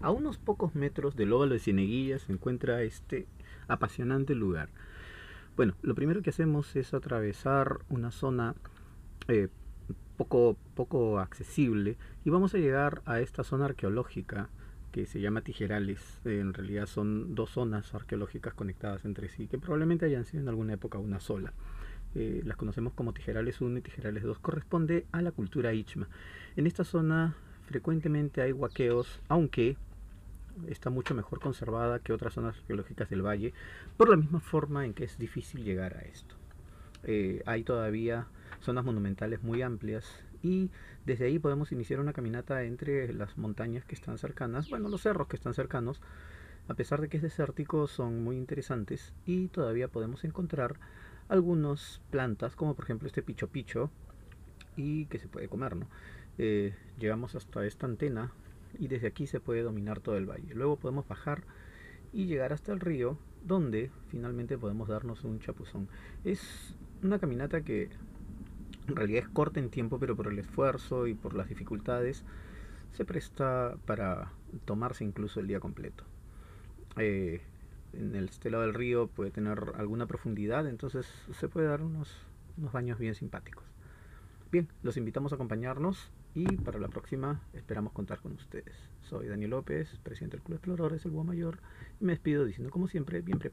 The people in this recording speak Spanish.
A unos pocos metros del óvalo de Cieneguilla se encuentra este apasionante lugar. Bueno, lo primero que hacemos es atravesar una zona eh, poco, poco accesible y vamos a llegar a esta zona arqueológica que se llama Tijerales. en realidad son dos zonas arqueológicas conectadas entre sí, que probablemente hayan sido en alguna época una sola. Eh, las conocemos como Tijerales 1 y Tijerales 2, corresponde a la cultura Ichma. En esta zona frecuentemente hay huaqueos, aunque está mucho mejor conservada que otras zonas arqueológicas del valle, por la misma forma en que es difícil llegar a esto. Eh, hay todavía zonas monumentales muy amplias y desde ahí podemos iniciar una caminata entre las montañas que están cercanas, bueno, los cerros que están cercanos, a pesar de que es desértico, son muy interesantes y todavía podemos encontrar algunas plantas, como por ejemplo este picho picho, y que se puede comer, ¿no? Eh, llegamos hasta esta antena y desde aquí se puede dominar todo el valle. Luego podemos bajar y llegar hasta el río, donde finalmente podemos darnos un chapuzón. Es una caminata que en realidad es corta en tiempo, pero por el esfuerzo y por las dificultades se presta para tomarse incluso el día completo. Eh, en el este lado del río puede tener alguna profundidad, entonces se puede dar unos, unos baños bien simpáticos. Bien, los invitamos a acompañarnos y para la próxima esperamos contar con ustedes. Soy Daniel López, presidente del Club Exploradores, el Búho Mayor, y me despido diciendo como siempre, bien preparado.